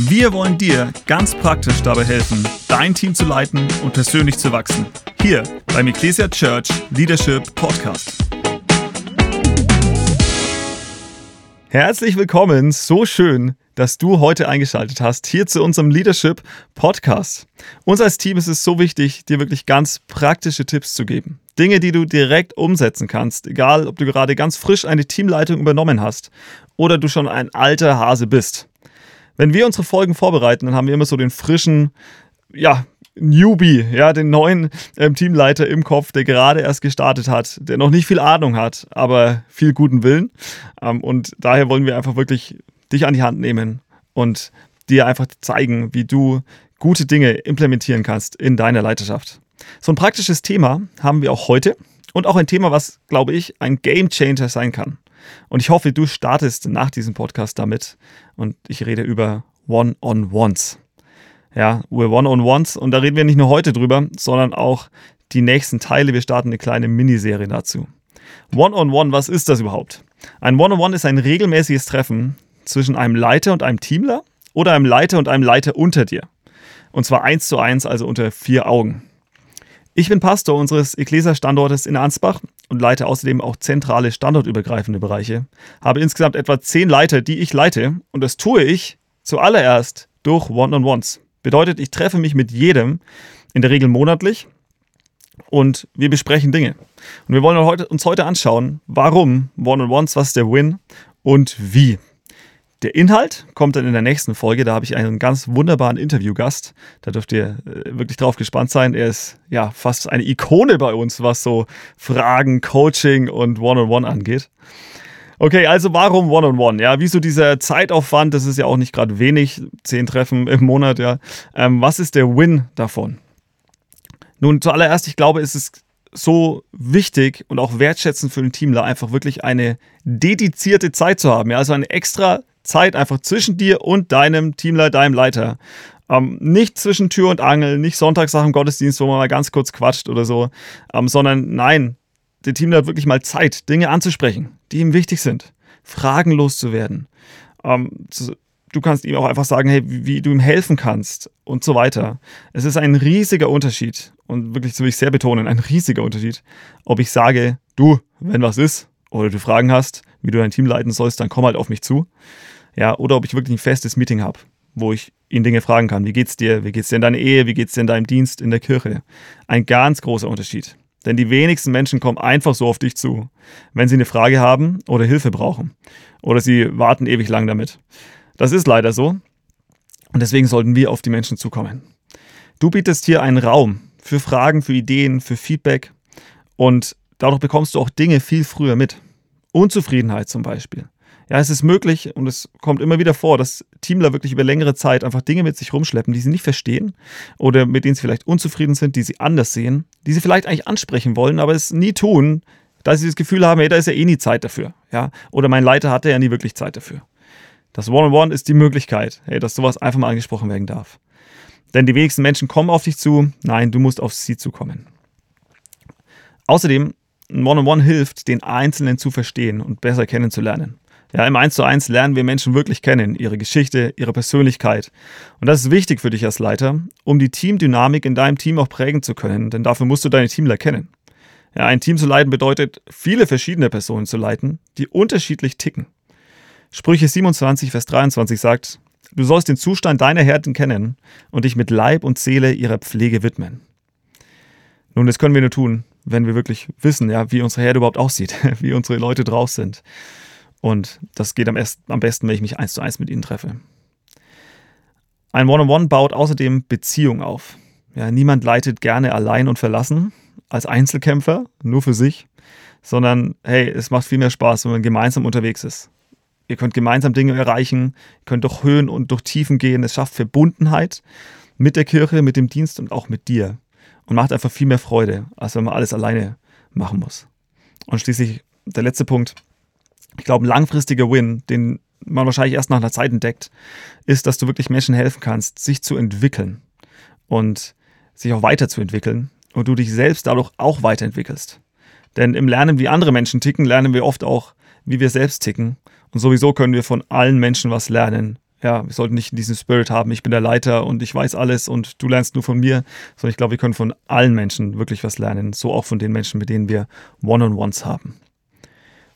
Wir wollen dir ganz praktisch dabei helfen, dein Team zu leiten und persönlich zu wachsen. Hier beim Ecclesia Church Leadership Podcast. Herzlich willkommen, so schön, dass du heute eingeschaltet hast hier zu unserem Leadership Podcast. Uns als Team ist es so wichtig, dir wirklich ganz praktische Tipps zu geben. Dinge, die du direkt umsetzen kannst, egal ob du gerade ganz frisch eine Teamleitung übernommen hast oder du schon ein alter Hase bist. Wenn wir unsere Folgen vorbereiten, dann haben wir immer so den frischen, ja, Newbie, ja, den neuen ähm, Teamleiter im Kopf, der gerade erst gestartet hat, der noch nicht viel Ahnung hat, aber viel guten Willen. Ähm, und daher wollen wir einfach wirklich dich an die Hand nehmen und dir einfach zeigen, wie du gute Dinge implementieren kannst in deiner Leiterschaft. So ein praktisches Thema haben wir auch heute und auch ein Thema, was, glaube ich, ein Game Changer sein kann. Und ich hoffe, du startest nach diesem Podcast damit. Und ich rede über One-on-Ones. Ja, we're One-on-Ones. Und da reden wir nicht nur heute drüber, sondern auch die nächsten Teile. Wir starten eine kleine Miniserie dazu. One-on-One, was ist das überhaupt? Ein One-on-One ist ein regelmäßiges Treffen zwischen einem Leiter und einem Teamler oder einem Leiter und einem Leiter unter dir. Und zwar eins zu eins, also unter vier Augen. Ich bin Pastor unseres Ecclesia-Standortes in Ansbach und leite außerdem auch zentrale standortübergreifende Bereiche. Habe insgesamt etwa zehn Leiter, die ich leite und das tue ich zuallererst durch One-on-Ones. Bedeutet, ich treffe mich mit jedem, in der Regel monatlich, und wir besprechen Dinge. Und wir wollen uns heute anschauen, warum One-on-Ones, was ist der Win und wie. Der Inhalt kommt dann in der nächsten Folge. Da habe ich einen ganz wunderbaren Interviewgast. Da dürft ihr äh, wirklich drauf gespannt sein. Er ist ja fast eine Ikone bei uns, was so Fragen, Coaching und One-on-One angeht. Okay, also warum One-on-One? Ja, wieso dieser Zeitaufwand? Das ist ja auch nicht gerade wenig, zehn Treffen im Monat. Ja, ähm, was ist der Win davon? Nun, zuallererst, ich glaube, ist es so wichtig und auch wertschätzend für den Teamler, einfach wirklich eine dedizierte Zeit zu haben. Ja, also eine extra Zeit einfach zwischen dir und deinem Teamleiter, deinem Leiter. Ähm, nicht zwischen Tür und Angel, nicht sonntags nach dem Gottesdienst, wo man mal ganz kurz quatscht oder so, ähm, sondern nein, der Teamleiter hat wirklich mal Zeit, Dinge anzusprechen, die ihm wichtig sind, Fragen loszuwerden. Ähm, zu, du kannst ihm auch einfach sagen, hey, wie, wie, du ihm helfen kannst und so weiter. Es ist ein riesiger Unterschied und wirklich, so will ich sehr betonen, ein riesiger Unterschied, ob ich sage, du, wenn was ist oder du Fragen hast, wie du dein Team leiten sollst, dann komm halt auf mich zu ja, oder ob ich wirklich ein festes Meeting habe, wo ich ihn Dinge fragen kann. Wie geht's dir? Wie geht's dir in deiner Ehe? Wie geht's dir in deinem Dienst in der Kirche? Ein ganz großer Unterschied. Denn die wenigsten Menschen kommen einfach so auf dich zu, wenn sie eine Frage haben oder Hilfe brauchen. Oder sie warten ewig lang damit. Das ist leider so. Und deswegen sollten wir auf die Menschen zukommen. Du bietest hier einen Raum für Fragen, für Ideen, für Feedback. Und dadurch bekommst du auch Dinge viel früher mit. Unzufriedenheit zum Beispiel. Ja, es ist möglich und es kommt immer wieder vor, dass Teamler wirklich über längere Zeit einfach Dinge mit sich rumschleppen, die sie nicht verstehen oder mit denen sie vielleicht unzufrieden sind, die sie anders sehen, die sie vielleicht eigentlich ansprechen wollen, aber es nie tun, da sie das Gefühl haben, hey, da ist ja eh nie Zeit dafür. Ja? Oder mein Leiter hatte ja nie wirklich Zeit dafür. Das One-on-One ist die Möglichkeit, hey, dass sowas einfach mal angesprochen werden darf. Denn die wenigsten Menschen kommen auf dich zu, nein, du musst auf sie zukommen. Außerdem, ein One-on-One hilft, den Einzelnen zu verstehen und besser kennenzulernen. Ja, im 1 zu 1 lernen wir Menschen wirklich kennen, ihre Geschichte, ihre Persönlichkeit. Und das ist wichtig für dich als Leiter, um die Teamdynamik in deinem Team auch prägen zu können, denn dafür musst du deine Teamler kennen. Ja, ein Team zu leiten bedeutet, viele verschiedene Personen zu leiten, die unterschiedlich ticken. Sprüche 27, Vers 23 sagt, du sollst den Zustand deiner Herden kennen und dich mit Leib und Seele ihrer Pflege widmen. Nun, das können wir nur tun, wenn wir wirklich wissen, ja, wie unsere Herde überhaupt aussieht, wie unsere Leute drauf sind. Und das geht am, am besten, wenn ich mich eins zu eins mit ihnen treffe. Ein One-on-One -on -One baut außerdem Beziehung auf. Ja, niemand leitet gerne allein und verlassen, als Einzelkämpfer, nur für sich, sondern hey, es macht viel mehr Spaß, wenn man gemeinsam unterwegs ist. Ihr könnt gemeinsam Dinge erreichen, könnt durch Höhen und durch Tiefen gehen. Es schafft Verbundenheit mit der Kirche, mit dem Dienst und auch mit dir. Und macht einfach viel mehr Freude, als wenn man alles alleine machen muss. Und schließlich der letzte Punkt ich glaube, ein langfristiger Win, den man wahrscheinlich erst nach einer Zeit entdeckt, ist, dass du wirklich Menschen helfen kannst, sich zu entwickeln und sich auch weiterzuentwickeln und du dich selbst dadurch auch weiterentwickelst. Denn im Lernen, wie andere Menschen ticken, lernen wir oft auch, wie wir selbst ticken. Und sowieso können wir von allen Menschen was lernen, Ja, wir sollten nicht diesen Spirit haben, ich bin der Leiter und ich weiß alles und du lernst nur von mir, sondern ich glaube, wir können von allen Menschen wirklich was lernen, so auch von den Menschen, mit denen wir One-on-Ones haben.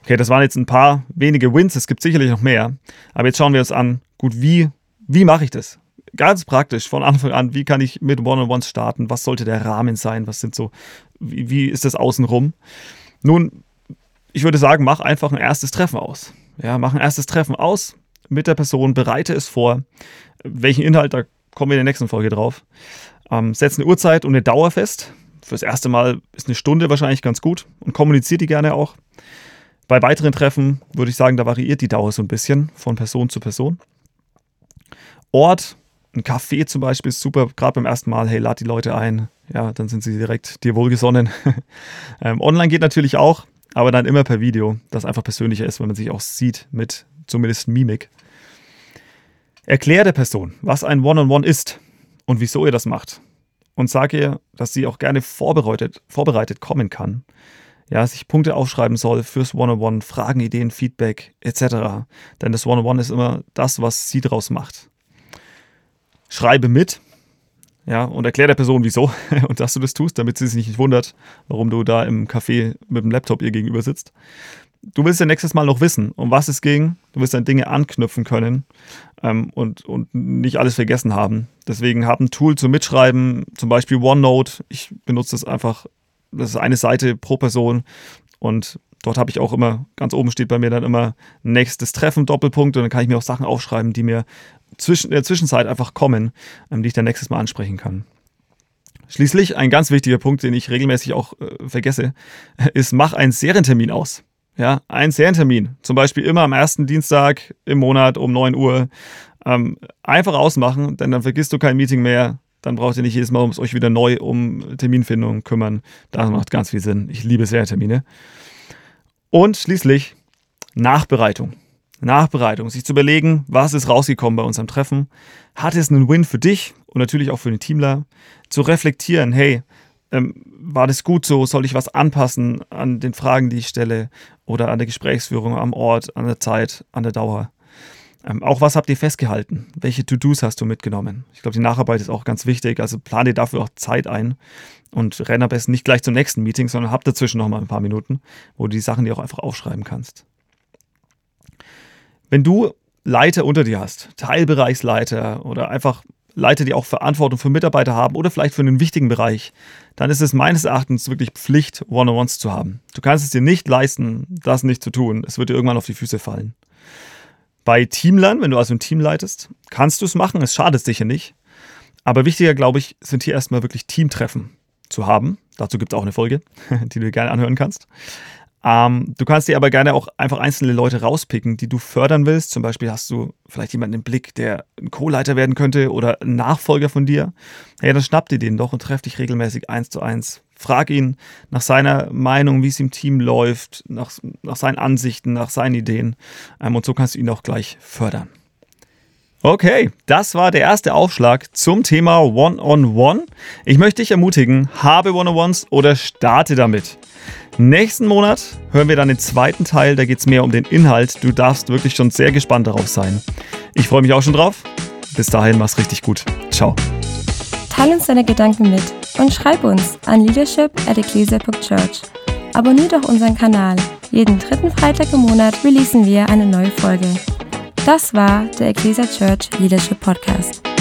Okay, das waren jetzt ein paar wenige Wins, es gibt sicherlich noch mehr, aber jetzt schauen wir uns an, gut, wie, wie mache ich das? Ganz praktisch von Anfang an, wie kann ich mit One-on-Ones starten? Was sollte der Rahmen sein? Was sind so, wie, wie ist das außenrum? Nun, ich würde sagen, mach einfach ein erstes Treffen aus. Ja, mach ein erstes Treffen aus mit der Person, bereite es vor. Welchen Inhalt, da kommen wir in der nächsten Folge drauf. Ähm, setz eine Uhrzeit und eine Dauer fest. Fürs erste Mal ist eine Stunde wahrscheinlich ganz gut und kommuniziert die gerne auch. Bei weiteren Treffen würde ich sagen, da variiert die Dauer so ein bisschen von Person zu Person. Ort, ein Café zum Beispiel ist super, gerade beim ersten Mal, hey, lad die Leute ein. Ja, dann sind sie direkt dir wohlgesonnen. ähm, online geht natürlich auch, aber dann immer per Video, das einfach persönlicher ist, wenn man sich auch sieht mit zumindest Mimik. Erklär der Person, was ein One-on-One -on -One ist und wieso ihr das macht. Und sag ihr, dass sie auch gerne vorbereitet, vorbereitet kommen kann. Ja, sich Punkte aufschreiben soll fürs One-on-One, -on -One, Fragen, Ideen, Feedback etc. Denn das One-on-One -on -One ist immer das, was sie daraus macht. Schreibe mit, ja, und erklär der Person, wieso und dass du das tust, damit sie sich nicht wundert, warum du da im Café mit dem Laptop ihr gegenüber sitzt. Du willst ja nächstes Mal noch wissen, um was es ging. Du willst dann Dinge anknüpfen können ähm, und, und nicht alles vergessen haben. Deswegen hab ein Tool zum Mitschreiben, zum Beispiel OneNote. Ich benutze das einfach, das ist eine Seite pro Person und dort habe ich auch immer, ganz oben steht bei mir dann immer nächstes Treffen, Doppelpunkt und dann kann ich mir auch Sachen aufschreiben, die mir in der Zwischenzeit einfach kommen, ähm, die ich dann nächstes Mal ansprechen kann. Schließlich ein ganz wichtiger Punkt, den ich regelmäßig auch äh, vergesse, ist, mach einen Serientermin aus. Ja, ein Serientermin. Zum Beispiel immer am ersten Dienstag im Monat um 9 Uhr. Ähm, einfach ausmachen, denn dann vergisst du kein Meeting mehr. Dann braucht ihr nicht jedes Mal um euch wieder neu um Terminfindung kümmern. Das macht ganz viel Sinn. Ich liebe Serientermine. Und schließlich Nachbereitung. Nachbereitung, sich zu überlegen, was ist rausgekommen bei unserem Treffen, hat es einen Win für dich und natürlich auch für den Teamler, zu reflektieren, hey, ähm, war das gut so, soll ich was anpassen an den Fragen, die ich stelle oder an der Gesprächsführung, am Ort, an der Zeit, an der Dauer. Ähm, auch was habt ihr festgehalten? Welche To-Dos hast du mitgenommen? Ich glaube, die Nacharbeit ist auch ganz wichtig, also plane dafür auch Zeit ein und renn am besten nicht gleich zum nächsten Meeting, sondern hab dazwischen noch mal ein paar Minuten, wo du die Sachen dir auch einfach aufschreiben kannst. Wenn du Leiter unter dir hast, Teilbereichsleiter oder einfach Leiter, die auch Verantwortung für Mitarbeiter haben oder vielleicht für einen wichtigen Bereich, dann ist es meines Erachtens wirklich Pflicht, One-on-Ones zu haben. Du kannst es dir nicht leisten, das nicht zu tun. Es wird dir irgendwann auf die Füße fallen. Bei Teamlern, wenn du also ein Team leitest, kannst du es machen. Es schadet sicher nicht. Aber wichtiger, glaube ich, sind hier erstmal wirklich Teamtreffen zu haben. Dazu gibt es auch eine Folge, die du gerne anhören kannst. Ähm, du kannst dir aber gerne auch einfach einzelne Leute rauspicken, die du fördern willst. Zum Beispiel hast du vielleicht jemanden im Blick, der ein Co-Leiter werden könnte oder ein Nachfolger von dir. Ja, dann schnapp dir den doch und treff dich regelmäßig eins zu eins. Frag ihn nach seiner Meinung, wie es im Team läuft, nach, nach seinen Ansichten, nach seinen Ideen. Ähm, und so kannst du ihn auch gleich fördern. Okay, das war der erste Aufschlag zum Thema One-on-One. -on -One. Ich möchte dich ermutigen, habe One-on-Ones oder starte damit. Nächsten Monat hören wir dann den zweiten Teil, da geht es mehr um den Inhalt. Du darfst wirklich schon sehr gespannt darauf sein. Ich freue mich auch schon drauf. Bis dahin, mach's richtig gut. Ciao. Teil uns deine Gedanken mit und schreib uns an leadership at ecclesia.church. Abonnier doch unseren Kanal. Jeden dritten Freitag im Monat releasen wir eine neue Folge. Das war der Ecclesia Church Leadership Podcast.